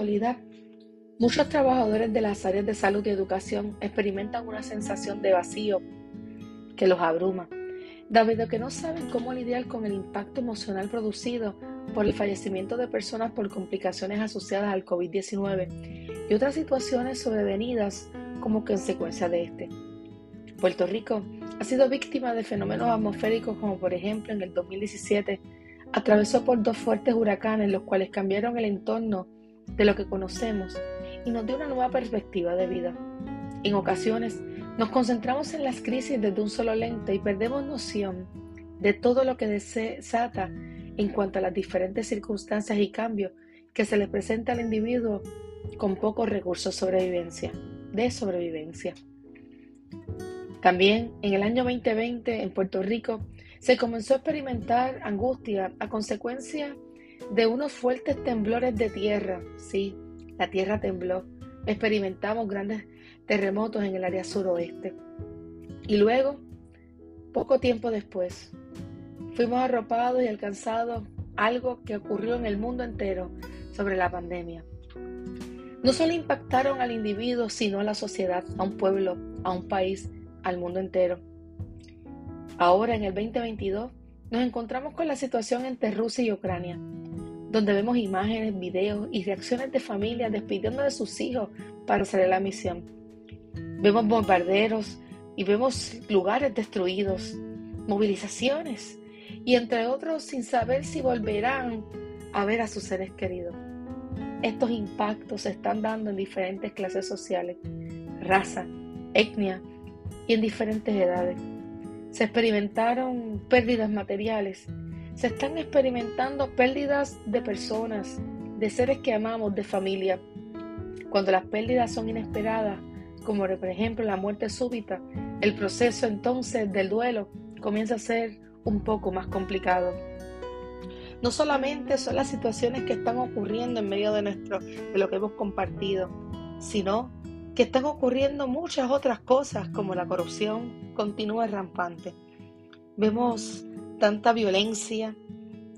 actualidad, muchos trabajadores de las áreas de salud y educación experimentan una sensación de vacío que los abruma, debido que no saben cómo lidiar con el impacto emocional producido por el fallecimiento de personas por complicaciones asociadas al COVID-19 y otras situaciones sobrevenidas como consecuencia de este. Puerto Rico ha sido víctima de fenómenos atmosféricos como por ejemplo en el 2017 atravesó por dos fuertes huracanes los cuales cambiaron el entorno de lo que conocemos y nos dio una nueva perspectiva de vida. En ocasiones nos concentramos en las crisis desde un solo lente y perdemos noción de todo lo que desata en cuanto a las diferentes circunstancias y cambios que se le presenta al individuo con pocos recursos sobrevivencia, de sobrevivencia. También en el año 2020 en Puerto Rico se comenzó a experimentar angustia a consecuencia de unos fuertes temblores de tierra. Sí, la tierra tembló. Experimentamos grandes terremotos en el área suroeste. Y luego, poco tiempo después, fuimos arropados y alcanzados algo que ocurrió en el mundo entero sobre la pandemia. No solo impactaron al individuo, sino a la sociedad, a un pueblo, a un país, al mundo entero. Ahora, en el 2022, nos encontramos con la situación entre Rusia y Ucrania, donde vemos imágenes, videos y reacciones de familias despidiendo de sus hijos para hacer la misión. Vemos bombarderos y vemos lugares destruidos, movilizaciones y entre otros sin saber si volverán a ver a sus seres queridos. Estos impactos se están dando en diferentes clases sociales, raza, etnia y en diferentes edades. Se experimentaron pérdidas materiales, se están experimentando pérdidas de personas, de seres que amamos, de familia. Cuando las pérdidas son inesperadas, como por ejemplo la muerte súbita, el proceso entonces del duelo comienza a ser un poco más complicado. No solamente son las situaciones que están ocurriendo en medio de, nuestro, de lo que hemos compartido, sino que están ocurriendo muchas otras cosas como la corrupción continúa rampante. Vemos tanta violencia,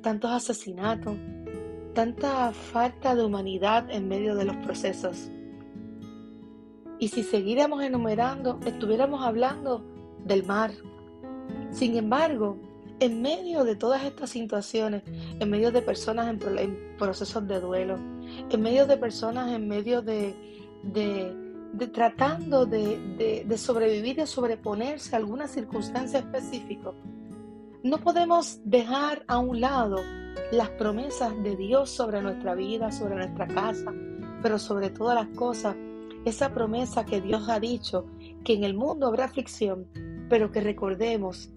tantos asesinatos, tanta falta de humanidad en medio de los procesos. Y si siguiéramos enumerando, estuviéramos hablando del mar. Sin embargo, en medio de todas estas situaciones, en medio de personas en, procesos de duelo, en medio de personas en medio de, de, tratando de, de, sobrevivir, de sobreponerse a alguna circunstancia específica, no podemos dejar a un lado las promesas de Dios sobre nuestra vida, sobre nuestra casa, pero sobre todas las cosas, esa promesa que Dios ha dicho, que en el mundo habrá aflicción, pero que recordemos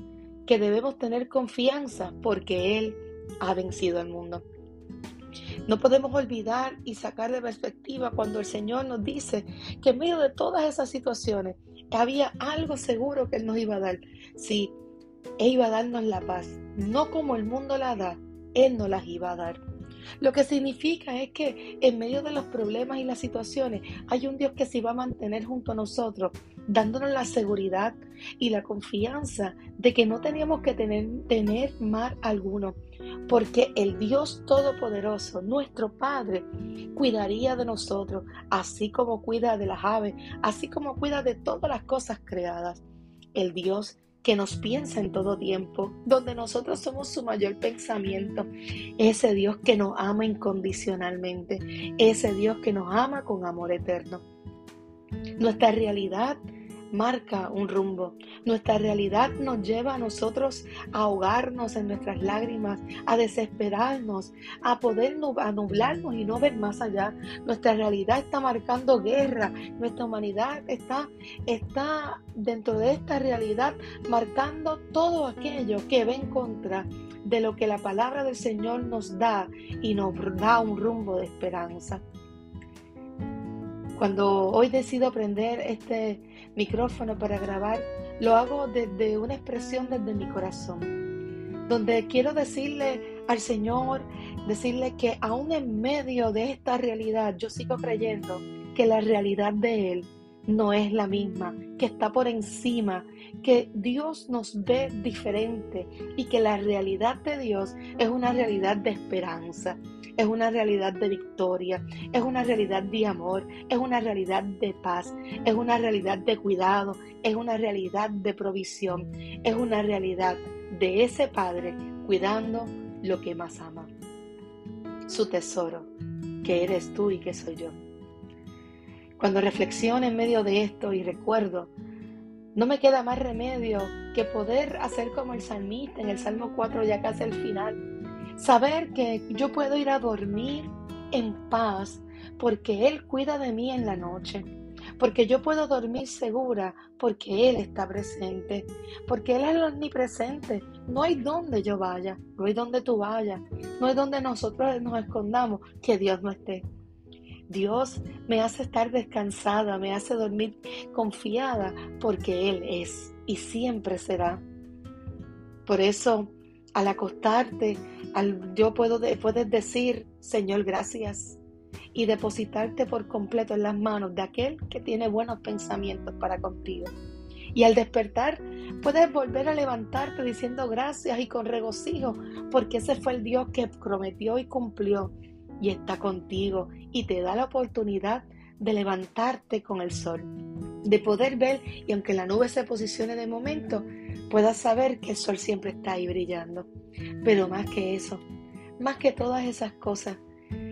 que debemos tener confianza porque Él ha vencido al mundo. No podemos olvidar y sacar de perspectiva cuando el Señor nos dice que en medio de todas esas situaciones había algo seguro que Él nos iba a dar. Sí, Él iba a darnos la paz, no como el mundo la da, Él nos las iba a dar. Lo que significa es que en medio de los problemas y las situaciones hay un Dios que se va a mantener junto a nosotros, dándonos la seguridad y la confianza de que no teníamos que tener, tener mar alguno, porque el Dios Todopoderoso, nuestro Padre, cuidaría de nosotros, así como cuida de las aves, así como cuida de todas las cosas creadas. El Dios que nos piensa en todo tiempo, donde nosotros somos su mayor pensamiento, ese Dios que nos ama incondicionalmente, ese Dios que nos ama con amor eterno. Nuestra realidad marca un rumbo. Nuestra realidad nos lleva a nosotros a ahogarnos en nuestras lágrimas, a desesperarnos, a poder nublarnos y no ver más allá. Nuestra realidad está marcando guerra. Nuestra humanidad está, está dentro de esta realidad marcando todo aquello que ve en contra de lo que la palabra del Señor nos da y nos da un rumbo de esperanza. Cuando hoy decido aprender este micrófono para grabar, lo hago desde una expresión desde mi corazón, donde quiero decirle al Señor, decirle que aún en medio de esta realidad yo sigo creyendo que la realidad de Él no es la misma, que está por encima, que Dios nos ve diferente y que la realidad de Dios es una realidad de esperanza, es una realidad de victoria, es una realidad de amor, es una realidad de paz, es una realidad de cuidado, es una realidad de provisión, es una realidad de ese Padre cuidando lo que más ama, su tesoro, que eres tú y que soy yo. Cuando reflexiono en medio de esto y recuerdo, no me queda más remedio que poder hacer como el salmista en el Salmo 4 ya casi al final. Saber que yo puedo ir a dormir en paz porque Él cuida de mí en la noche. Porque yo puedo dormir segura porque Él está presente. Porque Él es el omnipresente. No hay donde yo vaya, no hay donde tú vayas, no hay donde nosotros nos escondamos que Dios no esté. Dios me hace estar descansada, me hace dormir confiada porque Él es y siempre será. Por eso, al acostarte, al, yo puedo, puedes decir, Señor, gracias, y depositarte por completo en las manos de aquel que tiene buenos pensamientos para contigo. Y al despertar, puedes volver a levantarte diciendo gracias y con regocijo, porque ese fue el Dios que prometió y cumplió y está contigo y te da la oportunidad de levantarte con el sol, de poder ver y aunque la nube se posicione de momento, puedas saber que el sol siempre está ahí brillando. Pero más que eso, más que todas esas cosas,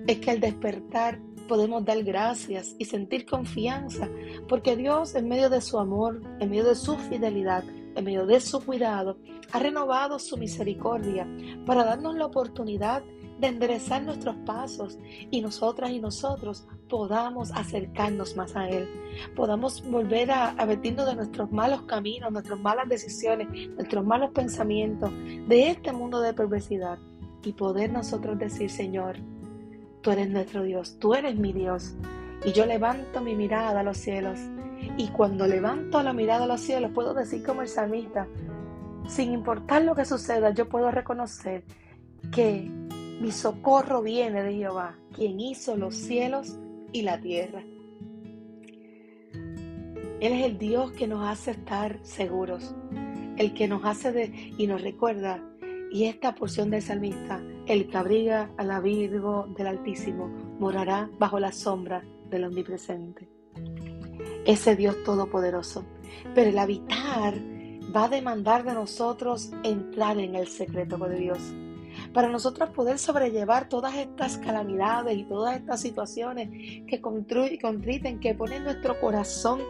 es que al despertar podemos dar gracias y sentir confianza, porque Dios en medio de su amor, en medio de su fidelidad, en medio de su cuidado, ha renovado su misericordia para darnos la oportunidad de enderezar nuestros pasos y nosotras y nosotros podamos acercarnos más a Él, podamos volver a, a vestirnos de nuestros malos caminos, nuestras malas decisiones, nuestros malos pensamientos, de este mundo de perversidad y poder nosotros decir, Señor, tú eres nuestro Dios, tú eres mi Dios. Y yo levanto mi mirada a los cielos. Y cuando levanto la mirada a los cielos, puedo decir como el salmista, sin importar lo que suceda, yo puedo reconocer que mi socorro viene de Jehová, quien hizo los cielos y la tierra. Él es el Dios que nos hace estar seguros, el que nos hace de, y nos recuerda, y esta porción del salmista, el que abriga a la Virgo del Altísimo, morará bajo la sombra del Omnipresente. Ese Dios todopoderoso. Pero el habitar va a demandar de nosotros entrar en el secreto de Dios para nosotros poder sobrellevar todas estas calamidades y todas estas situaciones que contriten, que ponen nuestro corazón,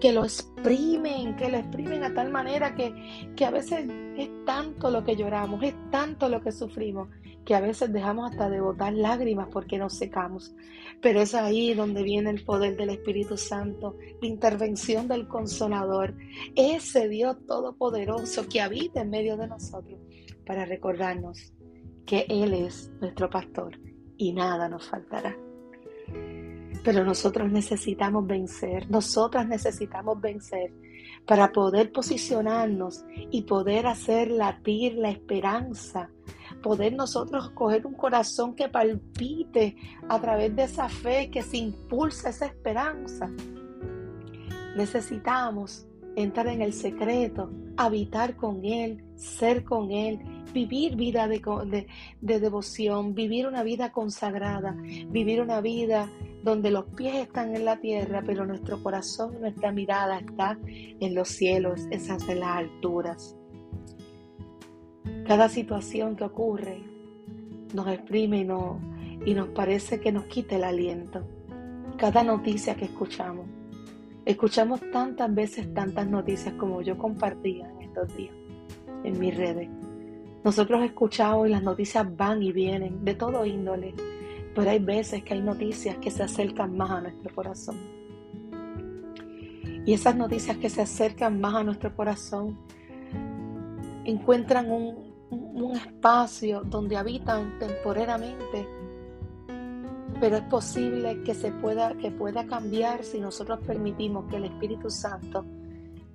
que lo exprimen, que lo exprimen a tal manera que, que a veces es tanto lo que lloramos, es tanto lo que sufrimos, que a veces dejamos hasta de botar lágrimas porque nos secamos. Pero es ahí donde viene el poder del Espíritu Santo, la intervención del Consolador, ese Dios todopoderoso que habita en medio de nosotros para recordarnos que Él es nuestro pastor y nada nos faltará. Pero nosotros necesitamos vencer, nosotras necesitamos vencer para poder posicionarnos y poder hacer latir la esperanza, poder nosotros coger un corazón que palpite a través de esa fe que se impulsa esa esperanza. Necesitamos entrar en el secreto, habitar con Él, ser con Él, vivir vida de, devoción, vivir una vida consagrada, vivir una vida donde los pies están en la tierra, pero nuestro corazón, nuestra mirada está en los cielos, esas en las alturas. Cada situación que ocurre nos exprime y, y nos parece que nos quita el aliento. Cada noticia que escuchamos. Escuchamos tantas veces tantas noticias como yo compartía en estos días en mis redes. Nosotros escuchamos y las noticias van y vienen de todo índole, pero hay veces que hay noticias que se acercan más a nuestro corazón. Y esas noticias que se acercan más a nuestro corazón encuentran un, un espacio donde habitan temporariamente, pero es posible que se pueda, que pueda cambiar si nosotros permitimos que el Espíritu Santo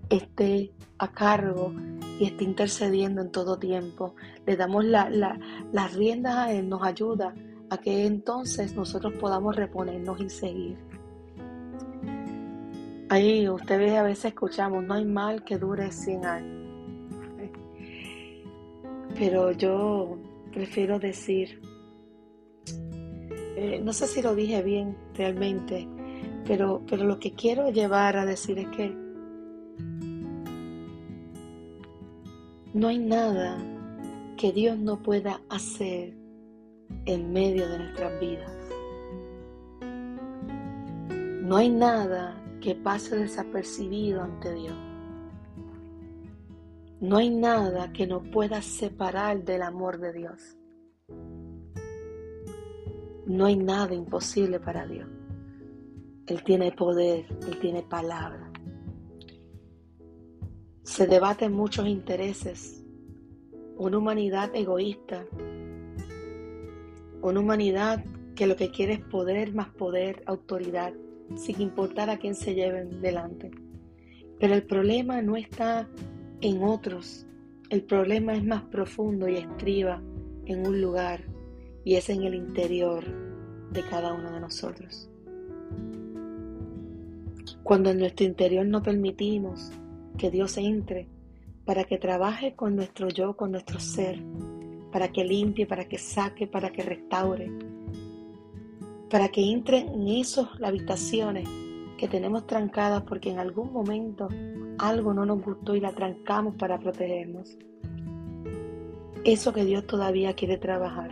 esté a cargo y esté intercediendo en todo tiempo. Le damos la, las riendas a Él, nos ayuda a que entonces nosotros podamos reponernos y seguir. Ahí ustedes a veces escuchamos, no hay mal que dure 100 años. Pero yo prefiero decir, eh, no sé si lo dije bien realmente, pero, pero lo que quiero llevar a decir es que no hay nada que Dios no pueda hacer en medio de nuestras vidas. No hay nada que pase desapercibido ante Dios. No hay nada que nos pueda separar del amor de Dios. No hay nada imposible para Dios. Él tiene poder, Él tiene palabra. Se debaten muchos intereses. Una humanidad egoísta. Una humanidad que lo que quiere es poder más poder, autoridad, sin importar a quién se lleven delante. Pero el problema no está en otros. El problema es más profundo y estriba en un lugar y es en el interior de cada uno de nosotros. Cuando en nuestro interior no permitimos que Dios entre para que trabaje con nuestro yo, con nuestro ser, para que limpie, para que saque, para que restaure, para que entre en esas habitaciones que tenemos trancadas porque en algún momento algo no nos gustó y la trancamos para protegernos. Eso que Dios todavía quiere trabajar,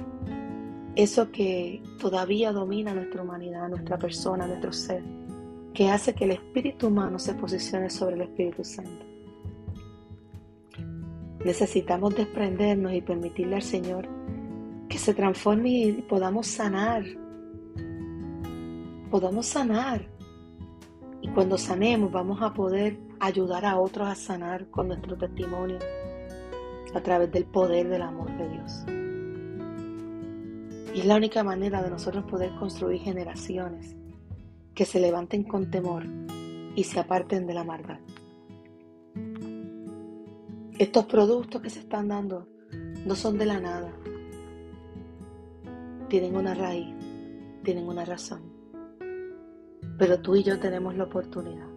eso que todavía domina nuestra humanidad, nuestra persona, nuestro ser, que hace que el espíritu humano se posicione sobre el Espíritu Santo. Necesitamos desprendernos y permitirle al Señor que se transforme y podamos sanar. Podamos sanar y cuando sanemos vamos a poder ayudar a otros a sanar con nuestro testimonio a través del poder del amor de Dios. Y es la única manera de nosotros poder construir generaciones que se levanten con temor y se aparten de la maldad. Estos productos que se están dando no son de la nada. Tienen una raíz, tienen una razón. Pero tú y yo tenemos la oportunidad.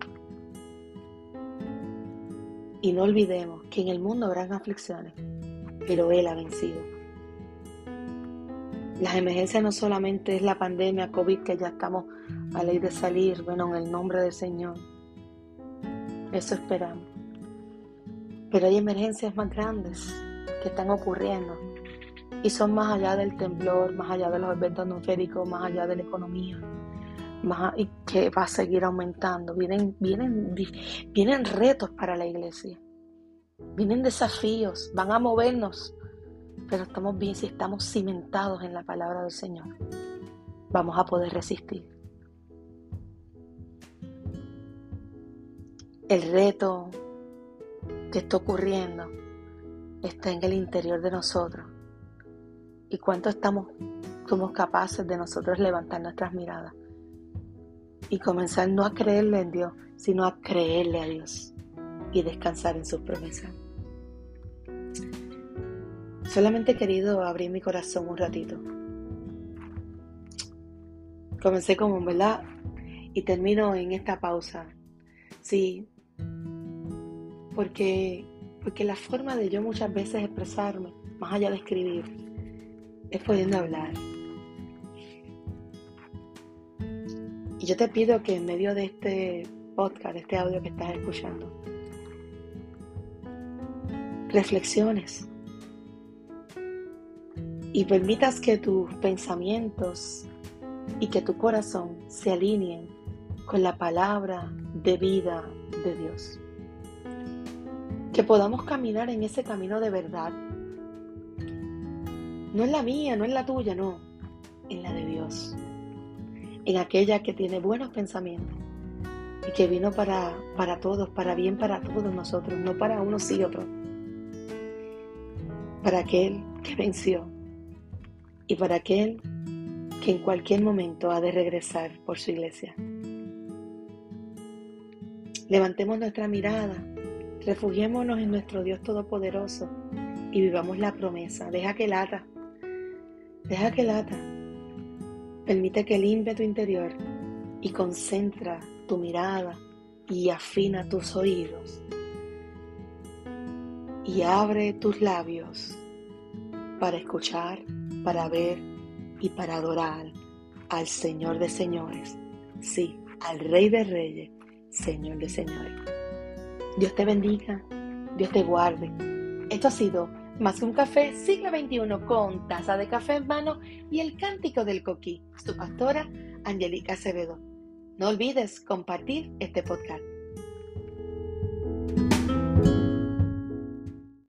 Y no olvidemos que en el mundo habrán aflicciones, pero Él ha vencido. Las emergencias no solamente es la pandemia COVID que ya estamos a ley de salir, bueno, en el nombre del Señor. Eso esperamos. Pero hay emergencias más grandes que están ocurriendo y son más allá del temblor, más allá de los eventos atmosféricos, más allá de la economía, y que va a seguir aumentando. Vienen, vienen, vienen retos para la iglesia. Vienen desafíos, van a movernos. Pero estamos bien si estamos cimentados en la palabra del Señor. Vamos a poder resistir. El reto que está ocurriendo está en el interior de nosotros. Y cuánto estamos, somos capaces de nosotros levantar nuestras miradas y comenzar no a creerle en Dios, sino a creerle a Dios y descansar en sus promesas. Solamente he querido abrir mi corazón un ratito. Comencé como, ¿verdad? Y termino en esta pausa. Sí, porque, porque la forma de yo muchas veces expresarme, más allá de escribir, es pudiendo hablar, yo te pido que en medio de este podcast, de este audio que estás escuchando, reflexiones y permitas que tus pensamientos y que tu corazón se alineen con la palabra de vida de Dios. Que podamos caminar en ese camino de verdad. No es la mía, no es la tuya, no, en la de Dios en aquella que tiene buenos pensamientos y que vino para, para todos, para bien para todos nosotros, no para unos y otros, para aquel que venció y para aquel que en cualquier momento ha de regresar por su iglesia. Levantemos nuestra mirada, refugiémonos en nuestro Dios Todopoderoso y vivamos la promesa. Deja que lata, deja que lata Permite que limpie tu interior y concentra tu mirada, y afina tus oídos y abre tus labios para escuchar, para ver y para adorar al Señor de señores, sí, al Rey de Reyes, Señor de señores. Dios te bendiga, Dios te guarde. Esto ha sido Más que un café, siglo XXI con taza de café en mano y el cántico del coquí. Su pastora, Angelica Acevedo. No olvides compartir este podcast.